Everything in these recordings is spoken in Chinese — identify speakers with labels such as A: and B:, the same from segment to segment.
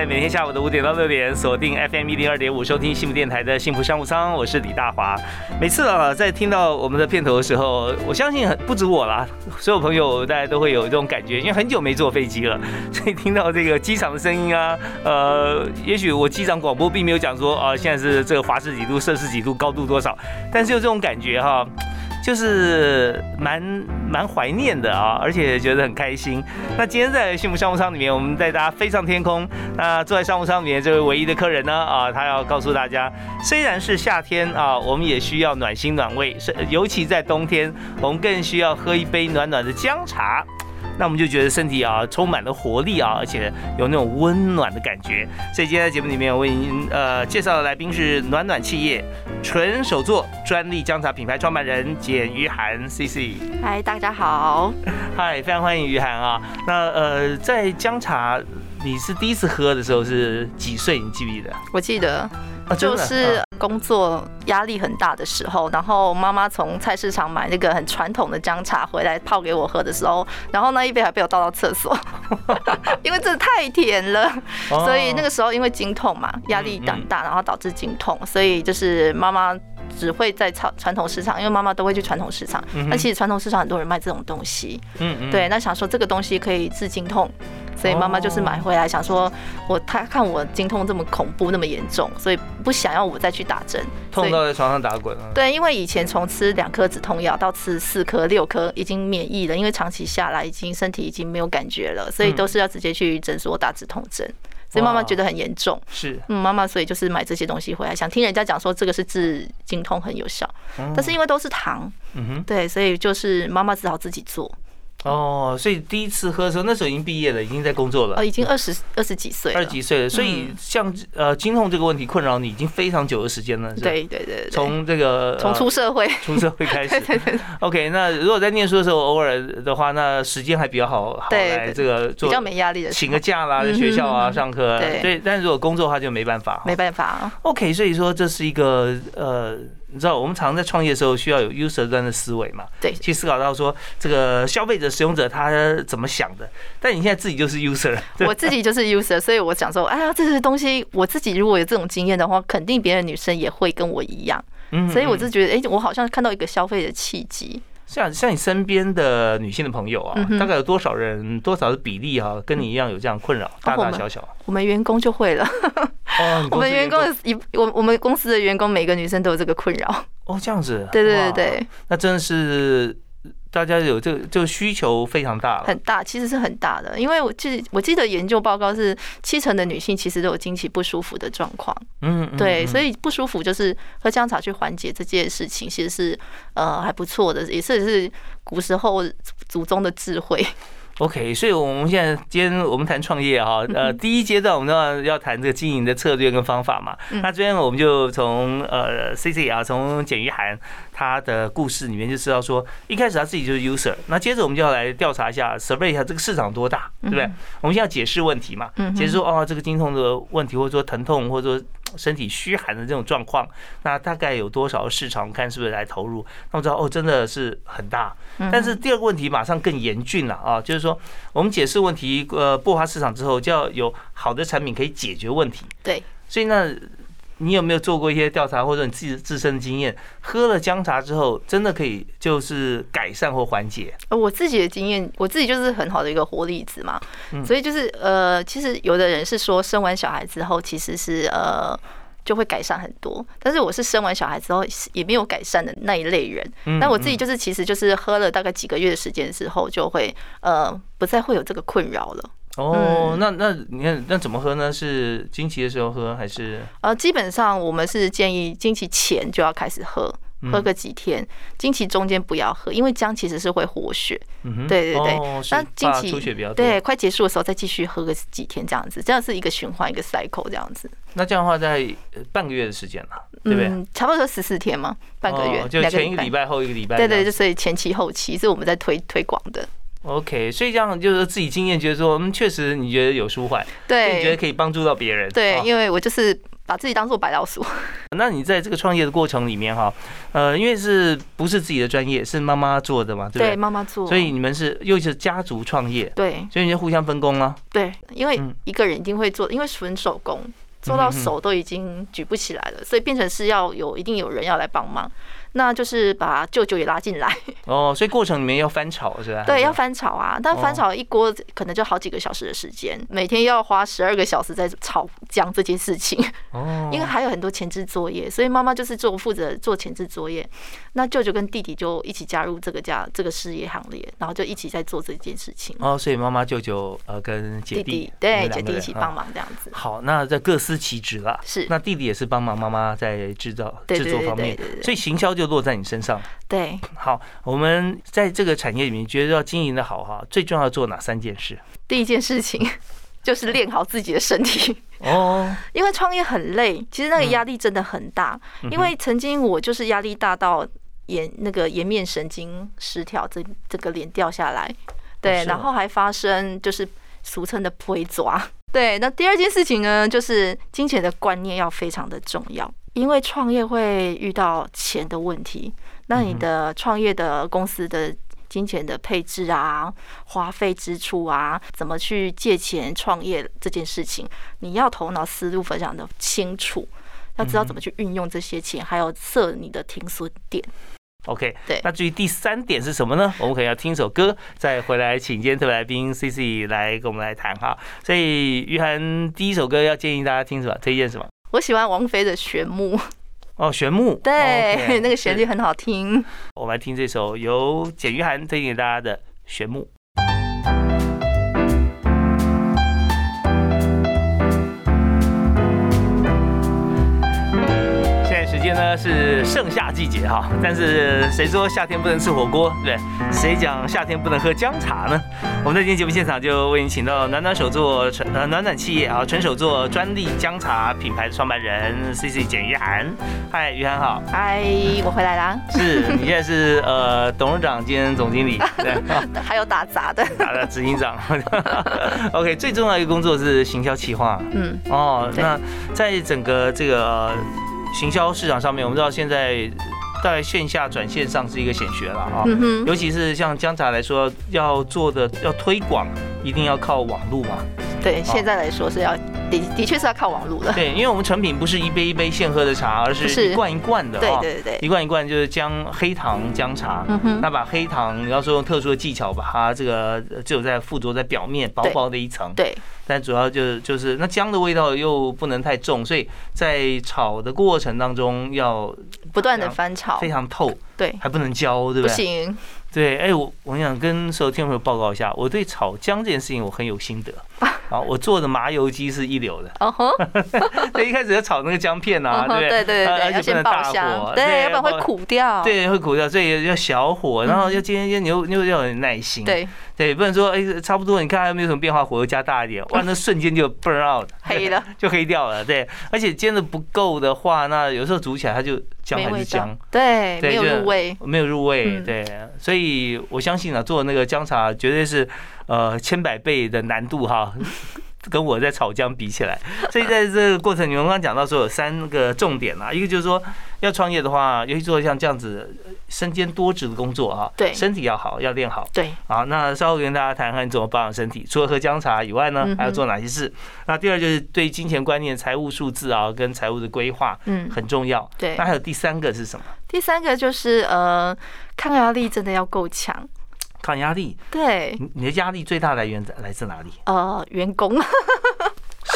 A: 在每天下午的五点到六点，锁定 FM 一零二点五，收听幸福电台的幸福商务舱，我是李大华。每次啊，在听到我们的片头的时候，我相信很不止我啦，所有朋友大家都会有这种感觉，因为很久没坐飞机了，所以听到这个机场的声音啊，呃，也许我机场广播并没有讲说啊，现在是这个华氏几度、摄氏几度、高度多少，但是有这种感觉哈。就是蛮蛮怀念的啊，而且觉得很开心。那今天在幸福商务舱里面，我们带大家飞上天空。那坐在商务舱里面这位唯一的客人呢，啊，他要告诉大家，虽然是夏天啊，我们也需要暖心暖胃，是尤其在冬天，我们更需要喝一杯暖暖的姜茶。那我们就觉得身体啊充满了活力啊，而且有那种温暖的感觉。所以今天在节目里面，我为您呃介绍的来宾是暖暖企业纯手作专利姜茶品牌创办人简于涵 C C。
B: 嗨，大家好。
A: 嗨，非常欢迎于涵啊。那呃，在姜茶你是第一次喝的时候是几岁？你记不记得？
B: 我记得。就是工作压力很大的时候，然后妈妈从菜市场买那个很传统的姜茶回来泡给我喝的时候，然后那一杯还被我倒到厕所，因为真的太甜了。所以那个时候因为经痛嘛，压力很大，然后导致经痛，所以就是妈妈只会在传传统市场，因为妈妈都会去传统市场。那其实传统市场很多人卖这种东西，嗯嗯，对，那想说这个东西可以治经痛。所以妈妈就是买回来，想说我她看我经痛这么恐怖那么严重，所以不想要我再去打针，
A: 痛到在床上打滚
B: 啊。对，因为以前从吃两颗止痛药到吃四颗、六颗，已经免疫了，因为长期下来已经身体已经没有感觉了，所以都是要直接去诊所打止痛针。所以妈妈觉得很严重，
A: 是
B: 嗯，妈妈所以就是买这些东西回来，想听人家讲说这个是治经痛很有效，但是因为都是糖，嗯哼，对，所以就是妈妈只好自己做。
A: 哦，所以第一次喝的时候，那时候已经毕业了，已经在工作了。
B: 哦，已经二十二十几岁，
A: 二十几岁了。所以像呃，经痛这个问题困扰你已经非常久的时间了。
B: 对对对，
A: 从这个
B: 从出社会
A: 出社会开始。
B: 对对对。
A: OK，那如果在念书的时候偶尔的话，那时间还比较好，好来这个做
B: 比较没压力的，
A: 请个假啦，在学校啊上课。对。但是如果工作的话就没办法。
B: 没办法。
A: OK，所以说这是一个呃。你知道我们常在创业的时候需要有 user 端的思维嘛？
B: 对，
A: 去思考到说这个消费者、使用者他怎么想的。但你现在自己就是 user，
B: 我自己就是 user，所以我想说，哎呀，这些东西我自己如果有这种经验的话，肯定别的女生也会跟我一样。嗯，所以我就觉得，哎，我好像看到一个消费的契机。
A: 像像你身边的女性的朋友啊，大概有多少人、多少的比例啊，跟你一样有这样困扰，大大小小。
B: 我们员工就会了。哦，我们员工一我我们公司的员工每个女生都有这个困扰。
A: 哦，这样子。
B: 对对对对。
A: 那真的是。大家有这个这个需求非常大，
B: 很大，其实是很大的。因为我记我记得研究报告是七成的女性其实都有经期不舒服的状况。嗯，对，所以不舒服就是喝姜茶去缓解这件事情，其实是呃还不错的，也是是古时候祖宗的智慧。
A: OK，所以我们现在今天我们谈创业哈，呃，第一阶段我们要要谈这个经营的策略跟方法嘛。那这边我们就从呃 C C 啊，从简于涵他的故事里面就知道说，一开始他自己就是 user，那接着我们就要来调查一下，survey 一下这个市场多大，对不对？我们现在解释问题嘛，解释说哦，这个经痛的问题，或者说疼痛，或者说。身体虚寒的这种状况，那大概有多少市场？看是不是来投入？那我知道哦，真的是很大。但是第二个问题马上更严峻了啊，就是说我们解释问题，呃，爆发市场之后，就要有好的产品可以解决问题。
B: 对，
A: 所以那。你有没有做过一些调查，或者你自己自身的经验？喝了姜茶之后，真的可以就是改善或缓解？
B: 呃，我自己的经验，我自己就是很好的一个活例子嘛。所以就是呃，其实有的人是说生完小孩之后，其实是呃就会改善很多。但是我是生完小孩之后也没有改善的那一类人。那我自己就是其实就是喝了大概几个月的时间之后，就会呃不再会有这个困扰了。
A: 哦，那那你看那怎么喝呢？是经期的时候喝还是？
B: 呃，基本上我们是建议经期前就要开始喝，喝个几天，经期中间不要喝，因为姜其实是会活血。嗯对对对。
A: 那经期出血比较多
B: 对快结束的时候再继续喝个几天，这样子，这样是一个循环一个 cycle 这样子。
A: 那这样的话，在半个月的时间了，对不对？
B: 差不多十四天嘛，半个月，
A: 就前一个礼拜后一个礼拜。
B: 对对，就所以前期后期是我们在推推广的。
A: OK，所以这样就是自己经验，觉得说，嗯，确实你觉得有舒缓，
B: 对，
A: 你觉得可以帮助到别人，
B: 对，因为我就是把自己当做白老鼠。
A: 那你在这个创业的过程里面哈，呃，因为是不是自己的专业，是妈妈做的嘛，对不对？
B: 妈妈做，
A: 所以你们是又是家族创业，
B: 对，
A: 所以你就互相分工了。
B: 对，因为一个人一定会做，因为纯手工做到手都已经举不起来了，所以变成是要有一定有人要来帮忙。那就是把舅舅也拉进来
A: 哦，所以过程里面要翻炒是吧？
B: 对，要翻炒啊，但翻炒一锅可能就好几个小时的时间，每天要花十二个小时在炒姜这件事情哦，因为还有很多前置作业，所以妈妈就是做负责做前置作业，那舅舅跟弟弟就一起加入这个家这个事业行列，然后就一起在做这件事情
A: 哦，所以妈妈舅舅呃跟姐弟
B: 对姐弟一起帮忙这样子。
A: 好，那在各司其职了，
B: 是
A: 那弟弟也是帮忙妈妈在制造制作方面，所以行销。就落在你身上。
B: 对，
A: 好，我们在这个产业里面，觉得要经营的好哈，最重要做哪三件事？
B: 第一件事情就是练好自己的身体哦，因为创业很累，其实那个压力真的很大。因为曾经我就是压力大到颜那个颜面神经失调，这这个脸掉下来，对，然后还发生就是俗称的推抓。对，那第二件事情呢，就是金钱的观念要非常的重要。因为创业会遇到钱的问题，那你的创业的公司的金钱的配置啊、花费支出啊，怎么去借钱创业这件事情，你要头脑思路非常的清楚，要知道怎么去运用这些钱，还有设你的停损点。
A: OK，
B: 对。
A: 那至于第三点是什么呢？我们可能要听首歌，再回来请今天特别来宾 CC 来跟我们来谈哈。所以于涵第一首歌要建议大家听什么？推荐什么？
B: 我喜欢王菲的《旋木》
A: 哦，《旋木》
B: 对，那个旋律很好听。
A: 我们来听这首由简玉涵推荐给大家的《旋木》。时间呢是盛夏季节哈，但是谁说夏天不能吃火锅，对不对？谁讲夏天不能喝姜茶呢？我们在今天节目现场就为您请到暖暖手作纯呃暖暖企业啊纯手作专利姜茶品牌的创办人 C C 简于涵。嗨，于涵好。
B: 嗨，我回来啦。
A: 是你现在是呃董事长兼总经理，对，
B: 还有打杂的，
A: 打的执行长。OK，最重要一个工作是行销企划。嗯。哦，那在整个这个。行销市场上面，我们知道现在在线下转线上是一个显学了啊，尤其是像姜茶来说，要做的要推广，一定要靠网络嘛。
B: 对，现在来说是要的的确是要靠网络的。
A: 对，因为我们成品不是一杯一杯现喝的茶，而是一罐一罐的。
B: 对对对，
A: 一罐一罐就是姜黑糖姜茶。嗯哼。那把黑糖，你要说用特殊的技巧把它这个只有在附着在表面薄薄的一层。
B: 对。
A: 但主要就是就是那姜的味道又不能太重，所以在炒的过程当中要
B: 不断的翻炒，非
A: 常透。
B: 对。
A: 还不能焦，对不
B: 对？不行。
A: 对，哎，我我想跟所有听众朋友报告一下，我对炒姜这件事情我很有心得。啊，我做的麻油鸡是一流的。哦吼，对，一开始要炒那个姜片啊，对
B: 对？对对对，而且不能大火，对，要不然会苦掉。
A: 对，会苦掉，所以要小火，然后要煎煎，你又你又要有耐心。
B: 对
A: 对，不能说哎，差不多，你看还没有什么变化，火又加大一点，哇，那瞬间就 burn out，
B: 黑了，
A: 就黑掉了。对，而且煎的不够的话，那有时候煮起来它就姜还是姜，
B: 对，没有入味，
A: 没有入味。对，所以所以我相信啊，做那个姜茶绝对是。呃，千百倍的难度哈，跟我在炒姜比起来，所以在这个过程，你们刚刚讲到说有三个重点啊，一个就是说要创业的话，尤其做像这样子身兼多职的工作啊，
B: 对，
A: 身体要好，要练好，
B: 对，
A: 好，那稍后跟大家谈谈你怎么保养身体，除了喝姜茶以外呢，还要做哪些事？那第二就是对金钱观念、财务数字啊，跟财务的规划，嗯，很重要，
B: 对。
A: 那还有第三个是什么？
B: 第三个就是呃，抗压力真的要够强。
A: 抗压力，
B: 对，
A: 你的压力最大来源来自哪里？
B: 呃，员工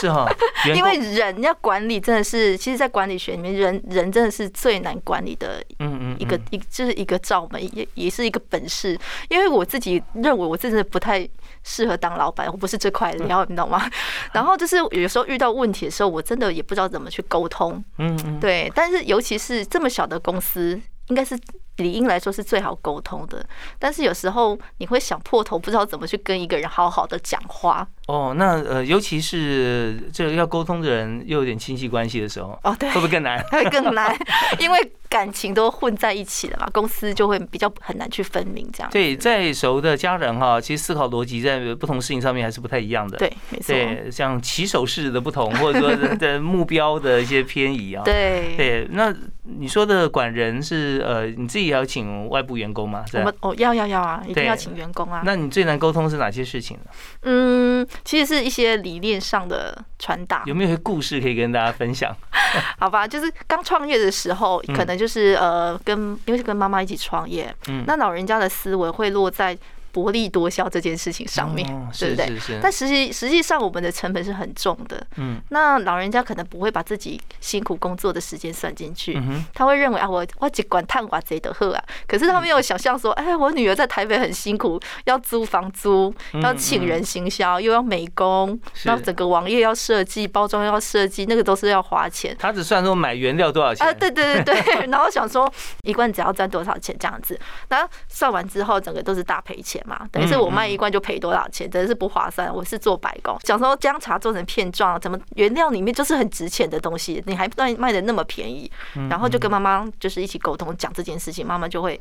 A: 是哈，
B: 因为人要管理真的是，其实，在管理学里面，人人真的是最难管理的，嗯嗯，一个一就是一个罩门，也也是一个本事。因为我自己认为，我真的不太适合当老板，我不是这块料，你懂吗？然后就是有时候遇到问题的时候，我真的也不知道怎么去沟通，嗯嗯，对。但是尤其是这么小的公司。应该是理应来说是最好沟通的，但是有时候你会想破头，不知道怎么去跟一个人好好的讲话。
A: 哦，那呃，尤其是这个要沟通的人又有点亲戚关系的时候，
B: 哦，对，
A: 会不会更难？
B: 会更难，因为感情都混在一起了嘛，公司就会比较很难去分明这样。
A: 对，再熟的家人哈，其实思考逻辑在不同事情上面还是不太一样的。
B: 对，没错。
A: 对，像起手式的不同，或者说的目标的一些偏移啊。
B: 对。
A: 对，那你说的管人是呃，你自己要请外部员工吗？
B: 我们哦，要要要啊，一定要请员工啊。
A: 那你最难沟通是哪些事情呢？
B: 嗯，其实是一些。理念上的传达，
A: 有没有些故事可以跟大家分享？
B: 好吧，就是刚创业的时候，可能就是呃，跟因为是跟妈妈一起创业，嗯，那老人家的思维会落在。薄利多销这件事情上面，对不对？但实际实际上我们的成本是很重的。嗯，那老人家可能不会把自己辛苦工作的时间算进去，他会认为啊，我我只管探瓦贼的喝啊。可是他没有想象说，哎，我女儿在台北很辛苦，要租房租，要请人行销，又要美工，然后整个网页要设计，包装要设计，那个都是要花钱。
A: 他只算说买原料多少钱
B: 啊？对对对对，然后想说一罐只要赚多少钱这样子，然后算完之后，整个都是大赔钱。嘛，等于是我卖一罐就赔多少钱，真的是不划算。我是做白工，想说姜茶做成片状，怎么原料里面就是很值钱的东西，你还卖卖的那么便宜？然后就跟妈妈就是一起沟通讲这件事情，妈妈就会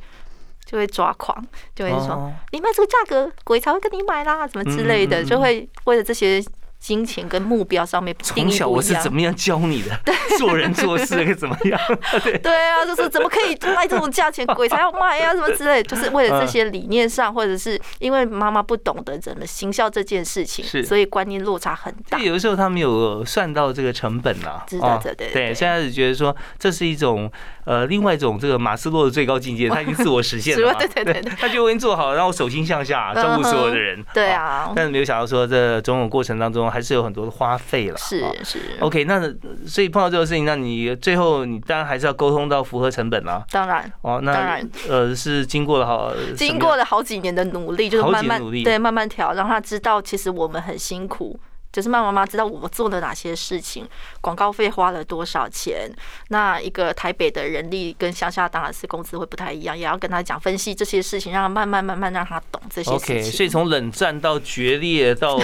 B: 就会抓狂，就会说你卖这个价格，鬼才会跟你买啦，什么之类的，就会为了这些。金钱跟目标上面
A: 从小我是怎么样教你的？做人做事该怎么样？
B: 对啊，就是怎么可以卖这种价钱，鬼才要卖啊，什么之类，就是为了这些理念上，或者是因为妈妈不懂得怎么行销这件事情，是所以观念落差很大。
A: 有的时候他没有算到这个成本啊，
B: 知道的对
A: 对。现在是觉得说这是一种呃另外一种这个马斯洛的最高境界，他已经自我实现了，
B: 对对对，
A: 他就已经做好，然后手心向下照顾所有的人。
B: 对啊，
A: 但是没有想到说这种种过程当中。还是有很多的花费了，
B: 是是。
A: OK，那所以碰到这个事情，那你最后你当然还是要沟通到符合成本啦。
B: 当然
A: 哦，那当然呃是经过了好
B: 经过了好几年的努力，就是慢慢对慢慢调，让他知道其实我们很辛苦。就是妈妈妈知道我做了哪些事情，广告费花了多少钱。那一个台北的人力跟乡下当然是工资会不太一样，也要跟他讲分析这些事情，让他慢慢慢慢让他懂这些事情。
A: OK，所以从冷战到决裂到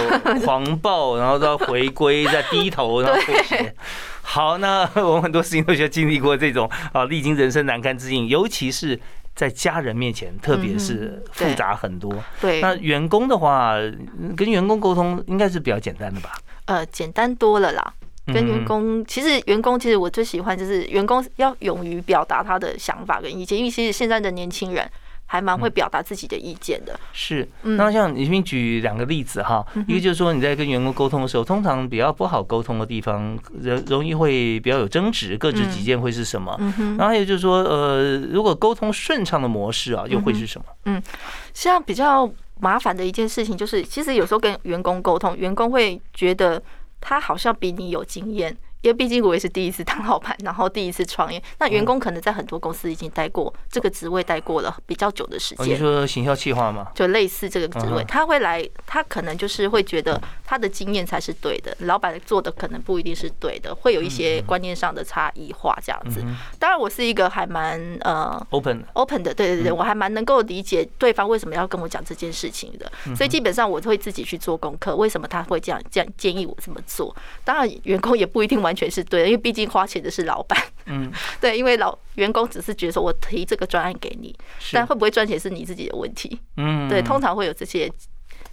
A: 狂暴，然后到回归再低头，然后妥协。好，那我们很多事情都需要经历过这种啊，历经人生难堪之境，尤其是。在家人面前，特别是复杂很多。
B: 对，
A: 那员工的话，跟员工沟通应该是比较简单的吧？
B: 呃，简单多了啦。跟员工，其实员工，其实我最喜欢就是员工要勇于表达他的想法跟意见，因为其实现在的年轻人。还蛮会表达自己的意见的。
A: 是，那像你先举两个例子哈，一个就是说你在跟员工沟通的时候，通常比较不好沟通的地方，容容易会比较有争执，各执己见会是什么？然后还有就是说，呃，如果沟通顺畅的模式啊，又会是什么？
B: 嗯，像比较麻烦的一件事情就是，其实有时候跟员工沟通，员工会觉得他好像比你有经验。因为毕竟我也是第一次当老板，然后第一次创业。那员工可能在很多公司已经待过这个职位，待过了比较久的时间。
A: 你说行销企划吗？
B: 就类似这个职位，他会来，他可能就是会觉得他的经验才是对的，老板做的可能不一定是对的，会有一些观念上的差异化这样子。当然，我是一个还蛮呃
A: open
B: open 的，对对对，我还蛮能够理解对方为什么要跟我讲这件事情的。所以基本上我会自己去做功课，为什么他会这样这样建议我这么做？当然，员工也不一定完。完全是对的，因为毕竟花钱的是老板。嗯，对，因为老员工只是觉得说我提这个专案给你，但会不会赚钱是你自己的问题。嗯，对，通常会有这些。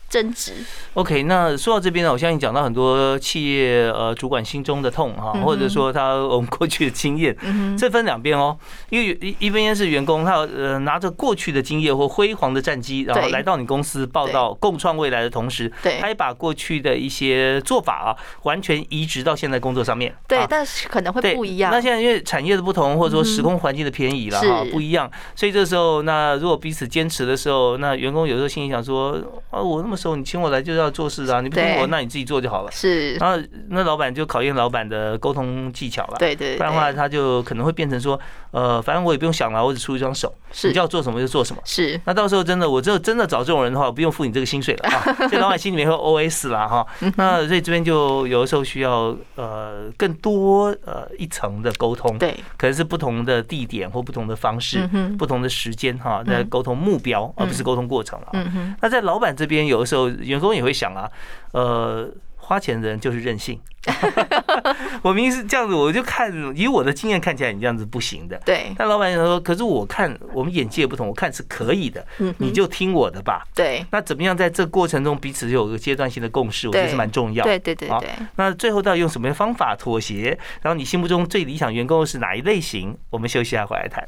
B: 增值。
A: OK，那说到这边呢，我相信讲到很多企业呃主管心中的痛哈，或者说他我们过去的经验，这分两边哦。因为一一边是员工，他呃拿着过去的经验或辉煌的战绩，然后来到你公司报道，共创未来的同时，
B: 对，
A: 他也把过去的一些做法啊，完全移植到现在工作上面。
B: 对，但是可能会不一样。
A: 那现在因为产业的不同，或者说时空环境的偏移了哈，不一样，所以这时候那如果彼此坚持的时候，那员工有时候心里想说啊，我那么。熟，你请我来就是要做事啊，你不请我，那你自己做就好了。
B: 是，
A: 然后那老板就考验老板的沟通技巧了。
B: 对对，
A: 不然的话他就可能会变成说，呃，反正我也不用想了，我只出一双手，你要做什么就做什么。
B: 是，
A: 那到时候真的，我只有真的找这种人的话，我不用付你这个薪水了啊。这老板心里面会 OS 了哈。那所以这边就有的时候需要呃更多呃一层的沟通，
B: 对，
A: 可能是不同的地点或不同的方式，不同的时间哈，在沟通目标，而不是沟通过程了。嗯哼。那在老板这边，有的时候员工也会想啊，呃。花钱的人就是任性，我明明是这样子，我就看以我的经验看起来你这样子不行的。
B: 对，
A: 但老板说，可是我看我们眼界不同，我看是可以的，嗯你就听我的吧。
B: 对，
A: 那怎么样在这过程中彼此有个阶段性的共识，我觉得是蛮重要。
B: 对对对对。
A: 那最后到底用什么方法妥协？然后你心目中最理想员工是哪一类型？我们休息一下回来谈。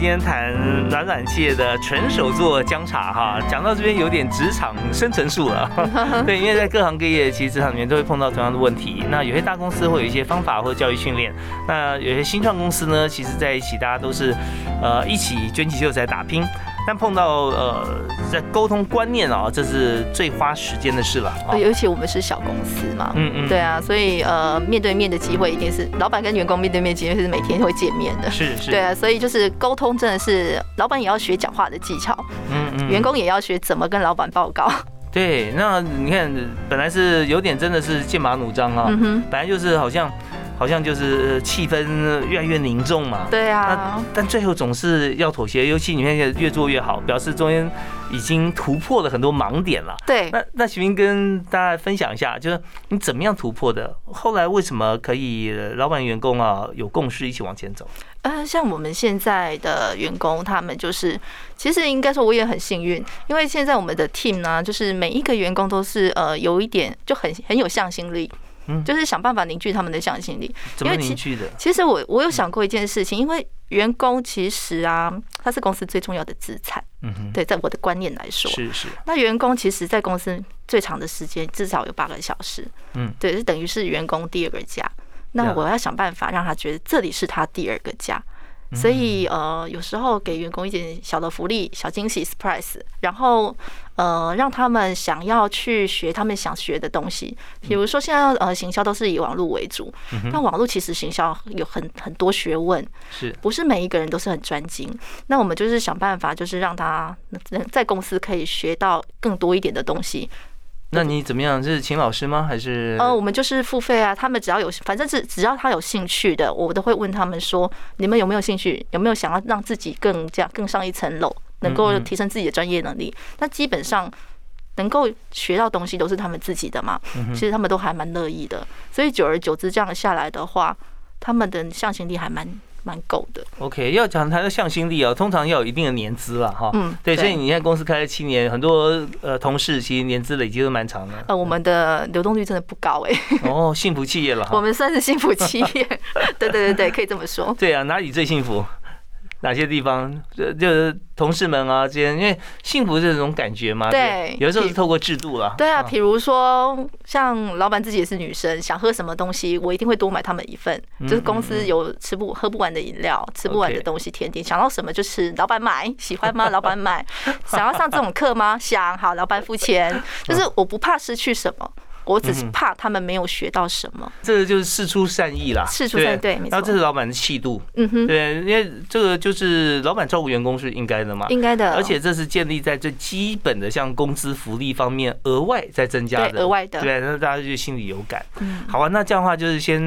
A: 今天谈暖暖企业的纯手做姜茶哈，讲到这边有点职场生存术了。对，因为在各行各业，其实职场里面都会碰到同样的问题。那有些大公司会有一些方法或教育训练，那有些新创公司呢，其实在一起大家都是呃一起卷起袖子来打拼。但碰到呃，在沟通观念啊，这是最花时间的事了。
B: 尤其我们是小公司嘛，嗯嗯，对啊，所以呃，面对面的机会一定是老板跟员工面对面机会是每天会见面的。
A: 是是。
B: 对啊，所以就是沟通真的是老板也要学讲话的技巧，嗯嗯，员工也要学怎么跟老板报告。
A: 对，那你看，本来是有点真的是剑拔弩张啊，嗯本来就是好像。好像就是气氛越来越凝重嘛。
B: 对啊。
A: 但最后总是要妥协，尤其你看越做越好，表示中间已经突破了很多盲点了。
B: 对。
A: 那那徐明跟大家分享一下，就是你怎么样突破的？后来为什么可以老板员工啊有共识一起往前走？
B: 呃，像我们现在的员工，他们就是其实应该说我也很幸运，因为现在我们的 team 呢，就是每一个员工都是呃有一点就很很有向心力。就是想办法凝聚他们的向心力。
A: 怎么凝聚的？
B: 其实我我有想过一件事情，因为员工其实啊，他是公司最重要的资产。嗯哼。对，在我的观念来说，
A: 是是。
B: 那员工其实，在公司最长的时间至少有八个小时。嗯。对，是等于是员工第二个家。那我要想办法让他觉得这里是他第二个家。所以呃，有时候给员工一点小的福利、小惊喜 （surprise），然后呃，让他们想要去学他们想学的东西。比如说现在呃，行销都是以网络为主，那网络其实行销有很很多学问，
A: 是
B: 不是每一个人都是很专精？那我们就是想办法，就是让他在公司可以学到更多一点的东西。
A: 那你怎么样？是请老师吗？还是？
B: 呃，我们就是付费啊。他们只要有，反正是只要他有兴趣的，我都会问他们说：你们有没有兴趣？有没有想要让自己更加更上一层楼，能够提升自己的专业能力？那基本上能够学到东西都是他们自己的嘛。其实他们都还蛮乐意的。所以久而久之这样下来的话，他们的向心力还蛮。蛮够的。
A: OK，要讲他的向心力啊，通常要有一定的年资了哈。嗯，对，所以你看公司开了七年，很多呃同事其实年资累积都蛮长的。
B: 呃，我们的流动率真的不高哎。
A: 哦，幸福企业了。
B: 我们算是幸福企业。对对对对，可以这么说。
A: 对啊，哪里最幸福？哪些地方就就是同事们啊之间，因为幸福这种感觉嘛。
B: 对，
A: 有的时候是透过制度了。
B: 对啊，比如说像老板自己也是女生，想喝什么东西，我一定会多买他们一份。就是公司有吃不喝不完的饮料，吃不完的东西甜点，想到什么就吃。老板买，喜欢吗？老板买，想要上这种课吗？想，好，老板付钱。就是我不怕失去什么。我只是怕他们没有学到什么，
A: 这个就是事出善意啦，
B: 事出善对，
A: 然后这是老板的气度，嗯哼，对，因为这个就是老板照顾员工是应该的嘛，
B: 应该的，
A: 而且这是建立在最基本的像工资福利方面额外再增加的，
B: 额外的，
A: 对，那大家就心里有感，嗯，好啊，那这样的话就是先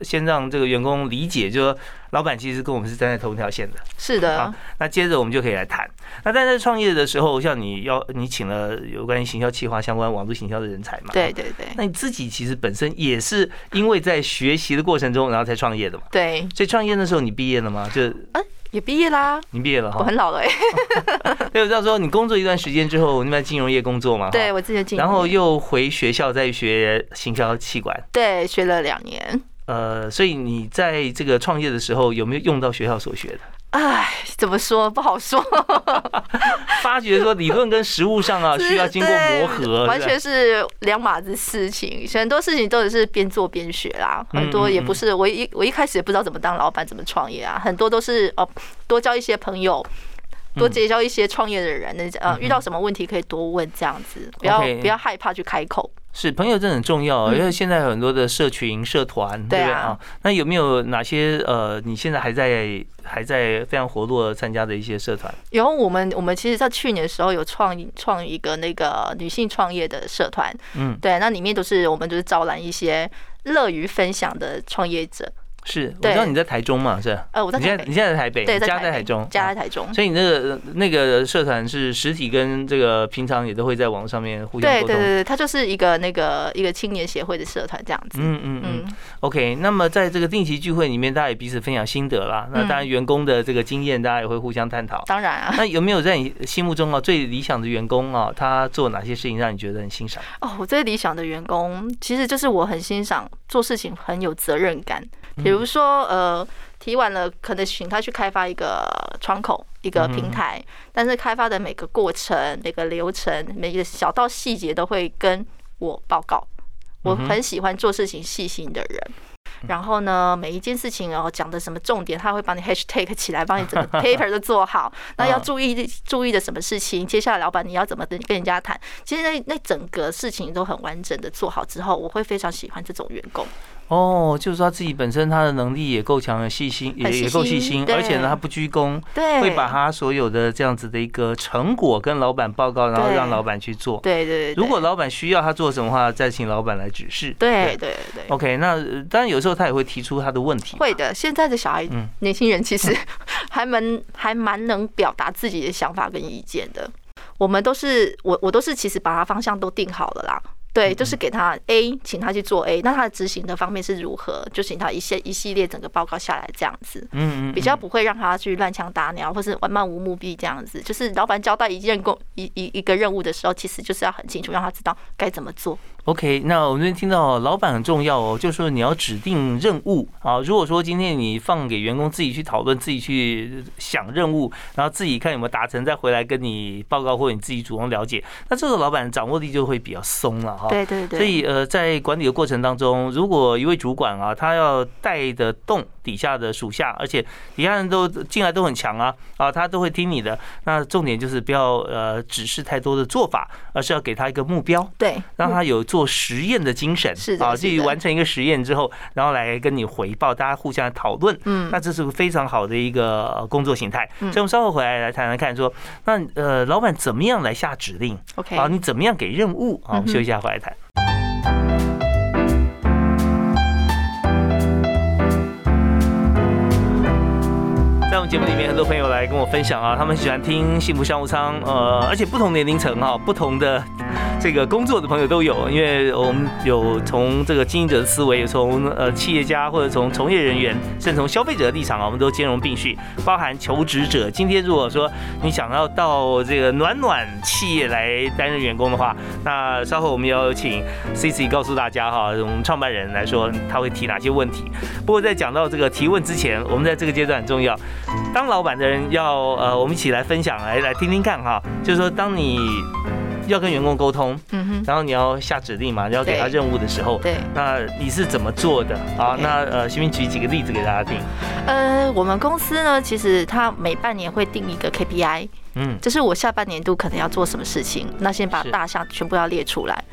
A: 先让这个员工理解，就说。老板其实跟我们是站在同一条线的，
B: 是的。
A: 好，那接着我们就可以来谈。那在这创业的时候，像你要你请了有关于行销企划相关网络行销的人才嘛？
B: 对对对。
A: 那你自己其实本身也是因为在学习的过程中，然后才创业的嘛？
B: 对。
A: 所以创业的时候你毕业了吗？就
B: 嗯，也毕业啦。
A: 你毕业了哈？
B: 我很老了哎。
A: 对，我知道说你工作一段时间之后，你在金融业工作嘛？
B: 对，我自己进。
A: 然后又回学校再学行销气管。
B: 对，学了两年。
A: 呃，所以你在这个创业的时候有没有用到学校所学的？
B: 哎，怎么说不好说。
A: 发觉说理论跟实物上啊，需要经过磨合，
B: 完全是两码子事情。很多事情都是边做边学啦，很多也不是我一我一开始也不知道怎么当老板，怎么创业啊，很多都是哦，多交一些朋友。多结交一些创业的人，那呃，遇到什么问题可以多问，这样子不要不要害怕去开口。
A: 是朋友真的很重要，因为现在很多的社群社团，对不对啊？那有没有哪些呃，你现在还在还在非常活络参加的一些社团？
B: 有，我们我们其实，在去年的时候有创创一个那个女性创业的社团，嗯，对，那里面都是我们就是招揽一些乐于分享的创业者。
A: 是，我知道你在台中嘛，是？
B: 呃，我在。
A: 你现在你现在在台北，
B: 对，
A: 家在台中，
B: 家在台中。
A: 所以你那个那个社团是实体跟这个平常也都会在网上面互相沟通。
B: 对对对对，它就是一个那个一个青年协会的社团这样子。嗯嗯
A: 嗯。OK，那么在这个定期聚会里面，大家也彼此分享心得啦。那当然，员工的这个经验，大家也会互相探讨。
B: 当然啊。
A: 那有没有在你心目中啊最理想的员工啊，他做哪些事情让你觉得很欣赏？
B: 哦，我最理想的员工，其实就是我很欣赏做事情很有责任感。比如说，呃，提完了，可能请他去开发一个窗口、一个平台，但是开发的每个过程、每个流程、每个小到细节都会跟我报告。我很喜欢做事情细心的人。然后呢，每一件事情然后讲的什么重点，他会帮你 hashtag 起来，帮你整个 paper 都做好。那要注意注意的什么事情？接下来老板你要怎么跟跟人家谈？其实那那整个事情都很完整的做好之后，我会非常喜欢这种员工。
A: 哦，就是他自己本身他的能力也够强，细心也也够细心，而且呢他不鞠躬，
B: 对，
A: 会把他所有的这样子的一个成果跟老板报告，然后让老板去做。
B: 对对对。
A: 如果老板需要他做什么话，再请老板来指示。
B: 对对对。
A: OK，那当然有时候他也会提出他的问题。
B: 会的，现在的小孩、年轻人其实 还蛮还蛮能表达自己的想法跟意见的。我们都是我我都是其实把他方向都定好了啦。对，就是给他 A，请他去做 A，那他的执行的方面是如何？就请他一些一系列整个报告下来这样子，嗯嗯，比较不会让他去乱枪打鸟，或是漫无目的这样子。就是老板交代一件工一一一个任务的时候，其实就是要很清楚，让他知道该怎么做。
A: OK，那我们这边听到老板很重要哦，就是说你要指定任务啊。如果说今天你放给员工自己去讨论，自己去想任务，然后自己看有没有达成，再回来跟你报告，或者你自己主动了解，那这个老板掌握力就会比较松了哈。
B: 对对对。
A: 所以呃，在管理的过程当中，如果一位主管啊，他要带得动底下的属下，而且底下人都进来都很强啊啊，他都会听你的。那重点就是不要呃指示太多的做法，而是要给他一个目标，
B: 对，
A: 让他有。做实验的精神
B: 是啊，
A: 至于完成一个实验之后，然后来跟你回报，大家互相讨论，嗯，那这是个非常好的一个工作形态。所以我们稍后回来来谈谈看，说那呃，老板怎么样来下指令
B: ？OK，
A: 好，你怎么样给任务？好，我们休息一下，回来谈。节目里面，很多朋友来跟我分享啊，他们喜欢听幸福商务舱，呃，而且不同年龄层哈，不同的这个工作的朋友都有，因为我们有从这个经营者的思维，有从呃企业家或者从从业人员，甚至从消费者的立场啊，我们都兼容并蓄，包含求职者。今天如果说你想要到这个暖暖企业来担任员工的话，那稍后我们要请 C C 告诉大家哈，我们创办人来说他会提哪些问题。不过在讲到这个提问之前，我们在这个阶段很重要。当老板的人要呃，我们一起来分享，来来听听看哈。就是说，当你要跟员工沟通，嗯哼，然后你要下指令嘛，你要给他任务的时候，
B: 对，
A: 那你是怎么做的啊？那呃，先举几个例子给大家听。
B: 呃，我们公司呢，其实它每半年会定一个 KPI，嗯，就是我下半年度可能要做什么事情，那先把大项全部要列出来。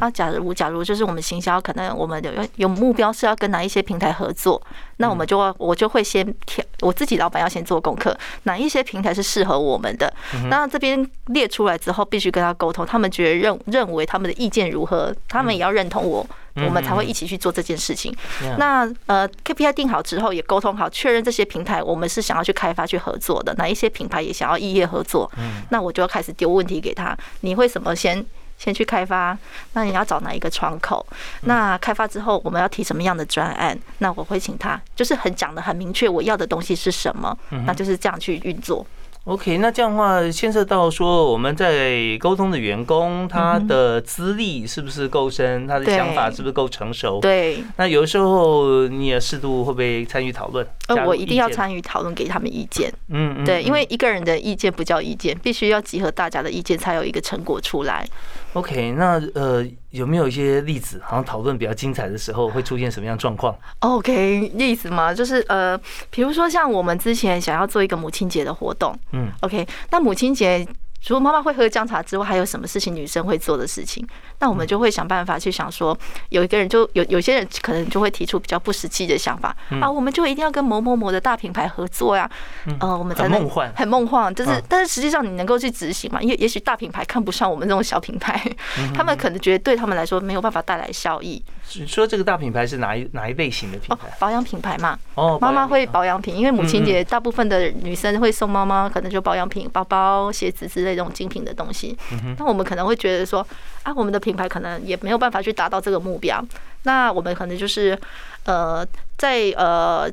B: 啊，假如假如就是我们行销，可能我们有有目标是要跟哪一些平台合作，那我们就我就会先挑我自己老板要先做功课，哪一些平台是适合我们的。那这边列出来之后，必须跟他沟通，他们觉得认认为他们的意见如何，他们也要认同我，我们才会一起去做这件事情。那呃，KPI 定好之后，也沟通好，确认这些平台我们是想要去开发去合作的，哪一些品牌也想要异业合作，那我就要开始丢问题给他，你会什么先？先去开发，那你要找哪一个窗口？那开发之后，我们要提什么样的专案？那我会请他，就是很讲的很明确，我要的东西是什么？那就是这样去运作。
A: OK，那这样的话牵涉到说我们在沟通的员工，他的资历是不是够深，他的想法是不是够成熟？
B: 对。
A: 那有时候你也适度会不会参与讨论？
B: 呃，我一定要参与讨论，给他们意见。嗯嗯，对，因为一个人的意见不叫意见，必须要集合大家的意见，才有一个成果出来。
A: OK，那呃有没有一些例子，好像讨论比较精彩的时候会出现什么样状况
B: ？OK，例子嘛，就是呃，比如说像我们之前想要做一个母亲节的活动。嗯，OK，那母亲节除了妈妈会喝姜茶之外，还有什么事情女生会做的事情？那我们就会想办法去想说，有一个人就有有些人可能就会提出比较不实际的想法啊，我们就一定要跟某某某的大品牌合作呀，
A: 呃，我们才能很梦幻，
B: 很梦幻，就是但是实际上你能够去执行嘛？因为也许大品牌看不上我们这种小品牌，他们可能觉得对他们来说没有办法带来效益。
A: 说这个大品牌是哪一哪一类型的品牌？
B: 保养品牌嘛。哦，妈妈会保养品，因为母亲节大部分的女生会送妈妈可能就保养品、包包、鞋子之类这种精品的东西。那我们可能会觉得说。啊，我们的品牌可能也没有办法去达到这个目标，那我们可能就是，呃，在呃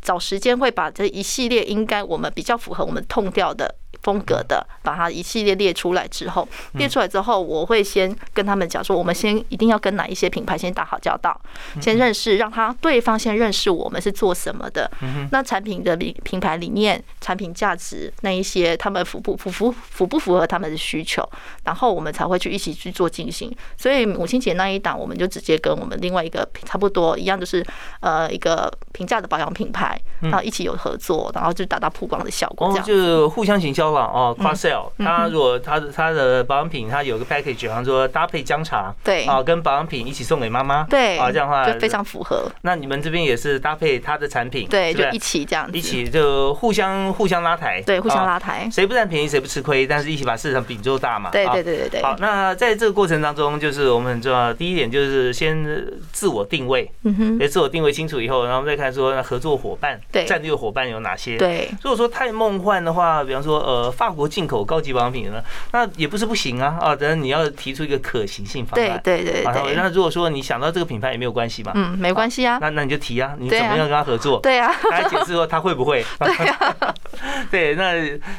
B: 找时间会把这一系列应该我们比较符合我们痛调的。风格的，把它一系列列出来之后，列出来之后，我会先跟他们讲说，我们先一定要跟哪一些品牌先打好交道，先认识，让他对方先认识我们是做什么的。那产品的品品牌理念、产品价值那一些，他们符不符符符不符合他们的需求，然后我们才会去一起去做进行。所以母亲节那一档，我们就直接跟我们另外一个差不多一样，就是呃一个平价的保养品牌，然后一起有合作，然后就达到曝光的效果，这样
A: 就互相行销。哦，cross sell，他如果他的他的保养品，他有个 package，比方说搭配姜茶，
B: 对，
A: 啊，跟保养品一起送给妈妈，
B: 对，
A: 啊，这样的话
B: 就非常符合。
A: 那你们这边也是搭配他的产品，
B: 对，就一起这样，
A: 一起就互相互相拉抬，
B: 对，互相拉抬，
A: 谁不占便宜谁不吃亏，但是一起把市场饼做大嘛。
B: 对对对对对。
A: 好，那在这个过程当中，就是我们很重要，第一点就是先自我定位，嗯哼，自我定位清楚以后，然后再看说合作伙伴，
B: 对，
A: 战略伙伴有哪些？
B: 对，
A: 如果说太梦幻的话，比方说呃，法国进口。高级保养品呢？那也不是不行啊啊！等你要提出一个可行性方
B: 案。对对对对。
A: 那如果说你想到这个品牌也没有关系嘛？
B: 嗯，没关系啊。
A: 那那你就提啊，你怎么样跟他合作？
B: 对啊。
A: 来解释说他会不会？
B: 对啊。
A: 对，那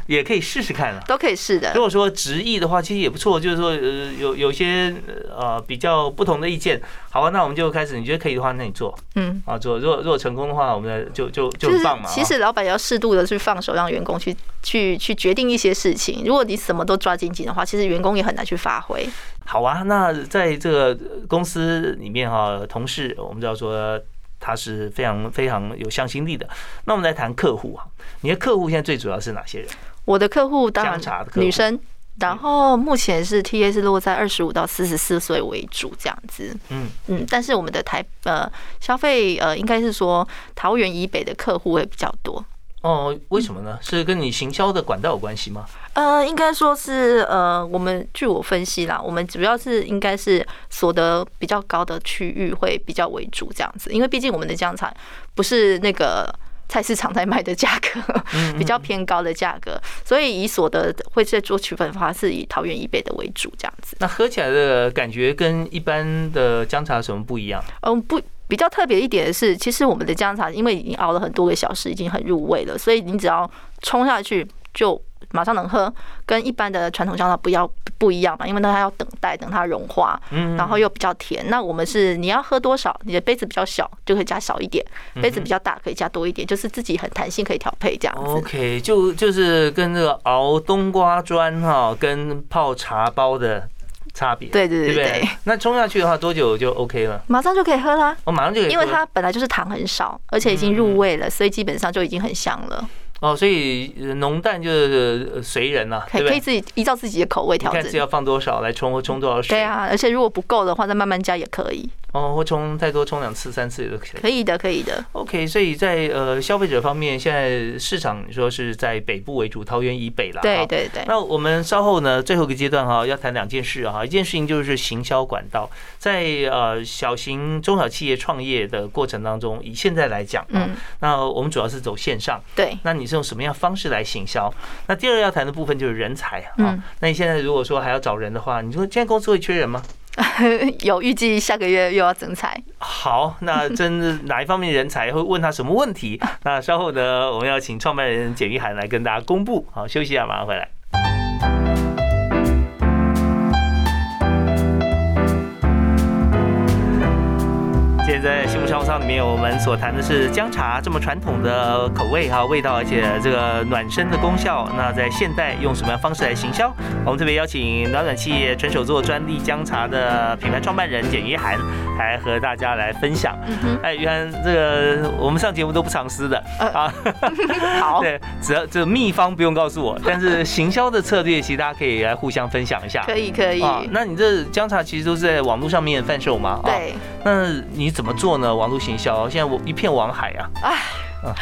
A: 也可以试试看啊。
B: 都可以试的。
A: 如果说直译的话，其实也不错。就是说，呃，有有些呃比较不同的意见。好啊，那我们就开始。你觉得可以的话，那你做。嗯。啊，做。如果如果成功的话，我们就就就放嘛。
B: 其实老板要适度的去放手，让员工去去去决定一些事情。如果你什么都抓紧紧的话，其实员工也很难去发挥。
A: 好啊，那在这个公司里面哈，同事我们知道说他是非常非常有向心力的。那我们来谈客户啊，你的客户现在最主要是哪些人？
B: 我的客户当然女生，然后目前是 T A 是落在二十五到四十四岁为主这样子。嗯嗯，但是我们的台呃消费呃应该是说桃园以北的客户会比较多。
A: 哦，为什么呢？是跟你行销的管道有关系吗？
B: 呃，应该说是呃，我们据我分析啦，我们主要是应该是所得比较高的区域会比较为主这样子，因为毕竟我们的姜茶不是那个菜市场在卖的价格，比较偏高的价格，所以以所得会在做区分的话，是以桃园以北的为主这样子。
A: 那喝起来的感觉跟一般的姜茶有什么不一样？
B: 嗯，不。比较特别一点的是，其实我们的姜茶因为已经熬了很多个小时，已经很入味了，所以你只要冲下去就马上能喝，跟一般的传统姜茶不要不一样嘛，因为它要等待等它融化，然后又比较甜。那我们是你要喝多少，你的杯子比较小就可以加少一点，杯子比较大可以加多一点，就是自己很弹性可以调配这样子。
A: OK，就就是跟这个熬冬瓜砖哈，跟泡茶包的。差别
B: 对对对对，
A: 那冲下去的话多久就 OK 了？
B: 马上就可以喝啦！
A: 哦，马上就可以，
B: 因为它本来就是糖很少，而且已经入味了，所以基本上就已经很香了。
A: 哦，所以浓淡就是随人呐，
B: 可以自己依照自己的口味调整，
A: 看是要放多少来冲或冲多少水。
B: 对啊，而且如果不够的话，再慢慢加也可以。
A: 哦，或充再多充两次、三次也都可以。
B: 可以的，可以的。
A: OK，所以在呃消费者方面，现在市场你说是在北部为主，桃园以北了。
B: 对对对。
A: 那我们稍后呢，最后一个阶段哈，要谈两件事哈。一件事情就是行销管道，在呃小型中小企业创业的过程当中，以现在来讲啊，那我们主要是走线上。
B: 对。
A: 那你是用什么样方式来行销？那第二要谈的部分就是人才啊。那你现在如果说还要找人的话，你说现在公司会缺人吗？
B: 有预计下个月又要增财。
A: 好，那真的哪一方面人才会问他什么问题？那稍后呢，我们要请创办人简玉涵来跟大家公布。好，休息一下，马上回来。现在幸福商务舱里面，我们所谈的是姜茶这么传统的口味哈，味道，而且这个暖身的功效。那在现代用什么样方式来行销？我们特别邀请暖暖企业纯手做专利姜茶的品牌创办人简约涵来和大家来分享。哎，约涵，这个我们上节目都不藏私的啊。
B: 好，
A: 对，只要这秘方不用告诉我，但是行销的策略其实大家可以来互相分享一下。
B: 可以可以。
A: 啊那你这姜茶其实都是在网络上面贩售吗？
B: 对。
A: 那你怎么做呢？网络行销现在我一片网海啊！哎，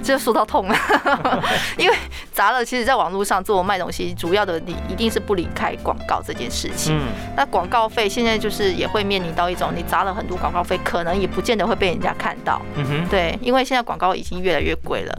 B: 这说到痛了，因为砸了，其实在网络上做卖东西，主要的你一定是不离开广告这件事情。嗯，那广告费现在就是也会面临到一种，你砸了很多广告费，可能也不见得会被人家看到。嗯哼，对，因为现在广告已经越来越贵了。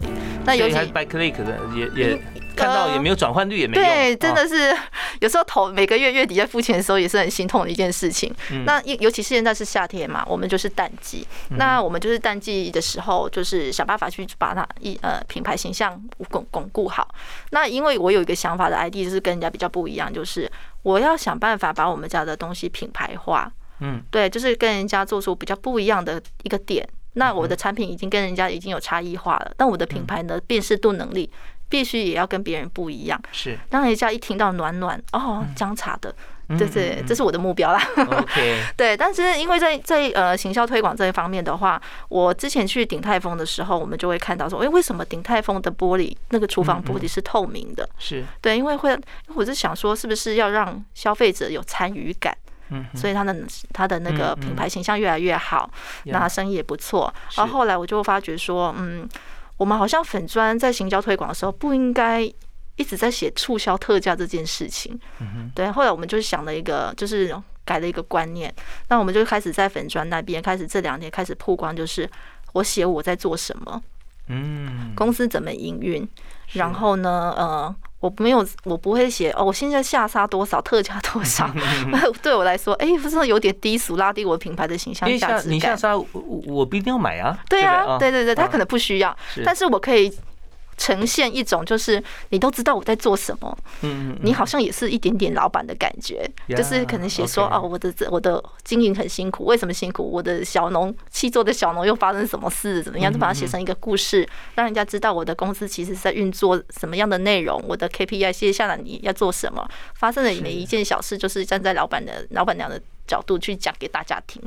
A: 那尤其 by click 的也也。看到也没有转换率，也没有。
B: 对，真的是 有时候投每个月月底在付钱的时候，也是很心痛的一件事情。那尤其是现在是夏天嘛，我们就是淡季。那我们就是淡季的时候，就是想办法去把它一呃品牌形象巩巩固好。那因为我有一个想法的 ID，就是跟人家比较不一样，就是我要想办法把我们家的东西品牌化。嗯，对，就是跟人家做出比较不一样的一个点。那我的产品已经跟人家已经有差异化了，但我的品牌的辨识度能力。必须也要跟别人不一样，
A: 是。
B: 当人家一听到暖暖哦，姜茶的，对对，这是我的目标啦。
A: OK，
B: 对。但是因为在在呃行销推广这一方面的话，我之前去鼎泰丰的时候，我们就会看到说，哎，为什么鼎泰丰的玻璃那个厨房玻璃是透明的？
A: 是
B: 对，因为会，我是想说，是不是要让消费者有参与感？嗯，所以他的他的那个品牌形象越来越好，那生意也不错。然后后来我就发觉说，嗯。我们好像粉砖在行销推广的时候，不应该一直在写促销特价这件事情。对，后来我们就想了一个，就是改了一个观念。那我们就开始在粉砖那边开始这两年开始曝光，就是我写我在做什么，嗯，公司怎么营运，然后呢，呃。我没有，我不会写哦。我现在下杀多少，特价多少？对我来说，哎，不是有点低俗，拉低我品牌的形象价值
A: 你下杀，我我不一定要买啊。
B: 对啊，对对对，他可能不需要，但是我可以。呈现一种就是你都知道我在做什么，嗯，你好像也是一点点老板的感觉，就是可能写说哦，我的我的经营很辛苦，为什么辛苦？我的小农七座的小农又发生什么事？怎么样？就把它写成一个故事，让人家知道我的公司其实是在运作什么样的内容，我的 KPI 接下来你要做什么？发生的每一件小事，就是站在老板的老板娘的角度去讲给大家听。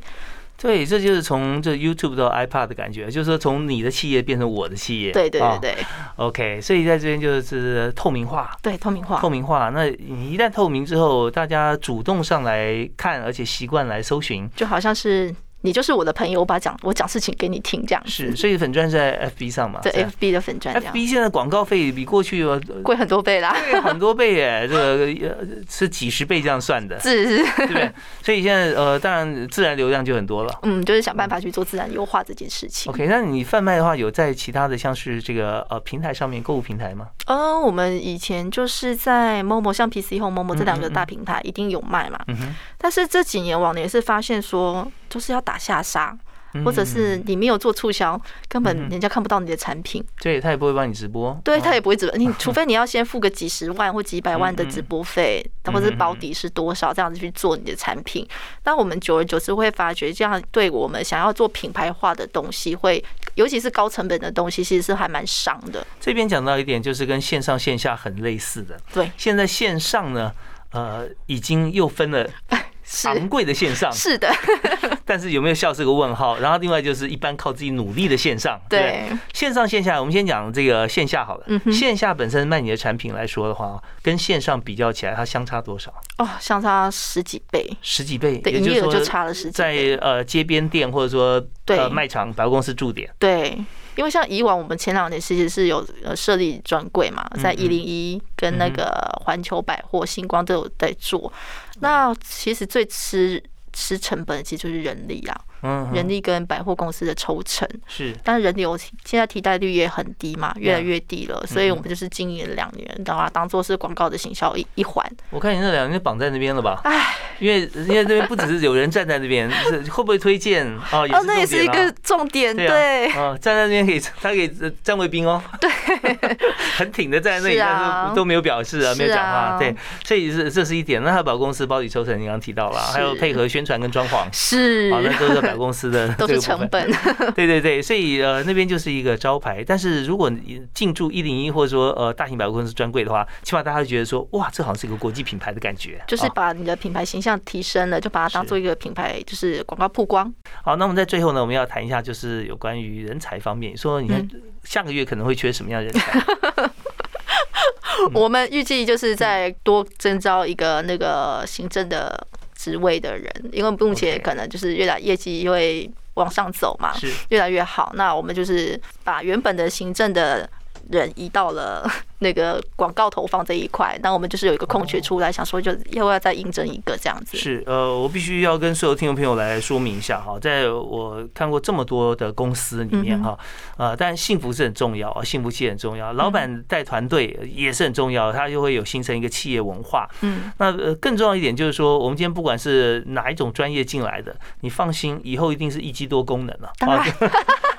A: 对，这就是从这 YouTube 到 iPad 的感觉，就是说从你的企业变成我的企业。
B: 对对对对。
A: OK，所以在这边就是透明化。
B: 对，透明化。
A: 透明化，那你一旦透明之后，大家主动上来看，而且习惯来搜寻，
B: 就好像是。你就是我的朋友，我把讲我讲事情给你听，这样。
A: 是，所以粉钻在 FB 上嘛，
B: 对 FB 的粉钻
A: ，FB 现在广告费比过去
B: 贵很多倍啦，
A: 贵很多倍耶，这个是几十倍这样算的，
B: 是是，
A: 对不对？所以现在呃，当然自然流量就很多了，
B: 嗯，就是想办法去做自然优化这件事情。
A: OK，那你贩卖的话，有在其他的像是这个呃平台上面购物平台吗？
B: 嗯，我们以前就是在某某像 PC 和某某这两个大平台一定有卖嘛，嗯哼。但是这几年往年是发现说，就是要打下杀。或者是你没有做促销，根本人家看不到你的产品。
A: 对他也不会帮你直播。
B: 对他也不会直播，你 除非你要先付个几十万或几百万的直播费，或者是保底是多少，这样子去做你的产品。那我们久而久之会发觉，这样对我们想要做品牌化的东西，会尤其是高成本的东西，其实是还蛮伤的。
A: 这边讲到一点，就是跟线上线下很类似的。
B: 对，
A: 现在线上呢，呃，已经又分了。昂贵的线上
B: 是的，
A: 但是有没有笑是个问号。然后另外就是一般靠自己努力的线上，
B: 对
A: 线上线下，我们先讲这个线下好了。线下本身卖你的产品来说的话，跟线上比较起来，它相差多少？
B: 哦，相差十几倍，
A: 十几倍，
B: 对，营业额就差了十几。
A: 在呃街边店或者说呃卖场、百货公司驻点，
B: 对。因为像以往我们前两年其实是有呃设立专柜嘛，在一零一跟那个环球百货、星光都有在做。那其实最吃吃成本其实就是人力啊，嗯，人力跟百货公司的抽成。
A: 是，
B: 但是人流现在替代率也很低嘛，越来越低了，所以我们就是经营了两年，把它当做是广告的行销一一环。
A: 我看你那两年绑在那边了吧？
B: 唉。
A: 因为因为那边不只是有人站在那边，是会不会推荐？哦？哦，
B: 那也是一个重点，对，
A: 哦，站在那边可以，他可以站卫兵哦，
B: 对，
A: 很挺的站在那里，但是都没有表示啊，没有讲话，对，所以是这是一点。那他把公司包底抽成，你刚刚提到了，还有配合宣传跟装潢，
B: 是，
A: 好，那都是保公司的，
B: 都是成本，
A: 对对对，所以呃那边就是一个招牌。但是如果进驻一零一或者说呃大型百货公司专柜的话，起码大家会觉得说，哇，这好像是一个国际品牌的感觉，
B: 就是把你的品牌形象提升了，就把它当做一个品牌，就是广告曝光。
A: 好，那我们在最后呢，我们要谈一下，就是有关于人才方面，说你看下个月可能会缺什么样的人才？
B: 我们预计就是在多征招一个那个行政的职位的人，因为目前可能就是越来业绩会往上走嘛，是越来越好。那我们就是把原本的行政的。人移到了 那个广告投放这一块，那我们就是有一个空缺出来，想说就又要再应征一个这样子。
A: 是，呃，我必须要跟所有听众朋友来说明一下哈，在我看过这么多的公司里面哈，呃，但幸福是很重要啊，幸福期很重要，老板带团队也是很重要，他就会有形成一个企业文化。嗯，那呃更重要一点就是说，我们今天不管是哪一种专业进来的，你放心，以后一定是一机多功能了。
B: 当然。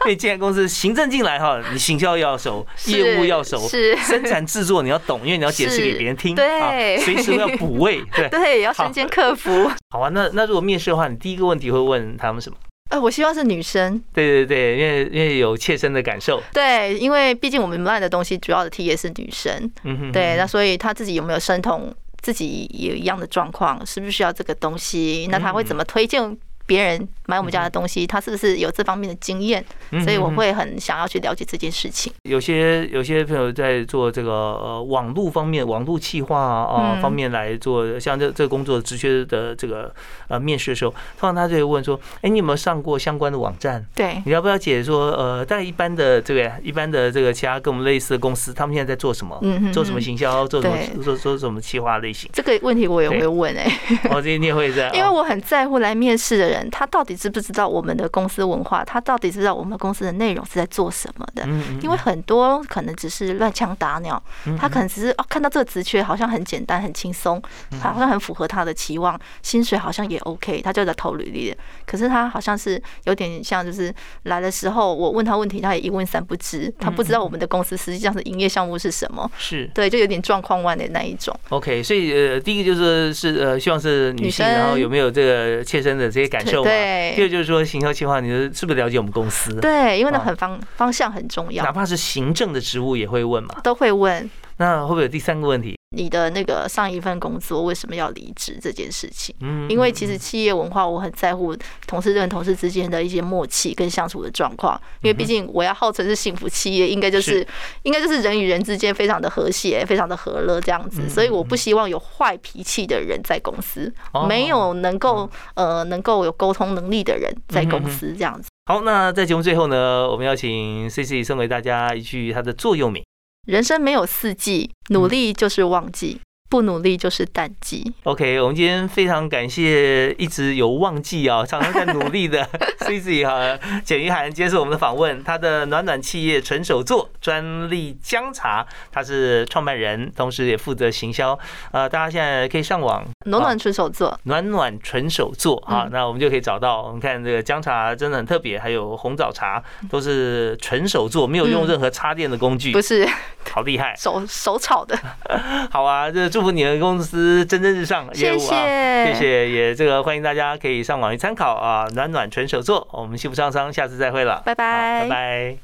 A: 因为进公司行政进来哈，你行销要熟，业务要熟，
B: 是
A: 生产制作你要懂，因为你要解释给别人听，
B: 对，
A: 随时要补位，对，
B: 对，要身兼客服。
A: 好啊，那那如果面试的话，你第一个问题会问他们什么？
B: 呃，我希望是女生。
A: 对对对，因为因为有切身的感受。
B: 对，因为毕竟我们卖的东西主要的 T 也是女生，嗯哼，对，那所以她自己有没有生同自己有一样的状况，是不需要这个东西？那她会怎么推荐？别人买我们家的东西，他是不是有这方面的经验？所以我会很想要去了解这件事情。
A: 有些有些朋友在做这个呃网络方面、网络企划啊方面来做，像这这个工作直缺的这个呃面试的时候，通常他就会问说：“哎，你有没有上过相关的网站？
B: 对，
A: 你要不要解说？呃，在一般的这个一般的这个其他跟我们类似的公司，他们现在在做什么？嗯做什么行销？做什么做做什么企划类型？
B: 这个问题我也会问哎。
A: 哦，这你也会这样，
B: 因为我很在乎来面试的人。他到底知不知道我们的公司文化？他到底知道我们公司的内容是在做什么的？因为很多可能只是乱枪打鸟，他可能只是哦看到这个职缺好像很简单很轻松，好像很符合他的期望，薪水好像也 OK，他就在投履历。可是他好像是有点像，就是来的时候我问他问题，他也一问三不知，他不知道我们的公司实际上是营业项目是什么。
A: 是
B: 对，就有点状况外的那一种。
A: OK，所以呃，第一个就是是呃，希望是女性，然后有没有这个切身的这些感受？
B: 对。
A: 第二就是说，行销计划，你是不是了解我们公司？
B: 对，因为那很方方向很重要。
A: 哪怕是行政的职务也会问嘛？
B: 都会问。
A: 那会不会有第三个问题？
B: 你的那个上一份工作为什么要离职这件事情？嗯，因为其实企业文化我很在乎同事跟同事之间的一些默契跟相处的状况，因为毕竟我要号称是幸福企业，应该就是应该就是人与人之间非常的和谐，非常的和乐这样子，所以我不希望有坏脾气的人在公司，没有能够呃能够有沟通能力的人在公司这样子。
A: 好，那在节目最后呢，我们要请 C C 送给大家一句他的座右铭。
B: 人生没有四季，努力就是旺季。不努力就是淡季。
A: OK，我们今天非常感谢一直有旺季啊，常常在努力的 Cici 哈简于涵接受我们的访问。他的暖暖企业纯手作专利姜茶，他是创办人，同时也负责行销。呃，大家现在可以上网
B: 暖暖纯手做，
A: 暖暖纯手做啊，那我们就可以找到。我们看这个姜茶真的很特别，还有红枣茶都是纯手做，没有用任何插电的工具，
B: 不是，
A: 好厉害，
B: 手手炒的。
A: 好啊，这。祝福你们公司蒸蒸日上，
B: 谢谢，
A: 谢谢，也这个欢迎大家可以上网去参考啊，暖暖纯手作，我们幸福商商，下次再会了，
B: 拜拜，
A: 拜拜。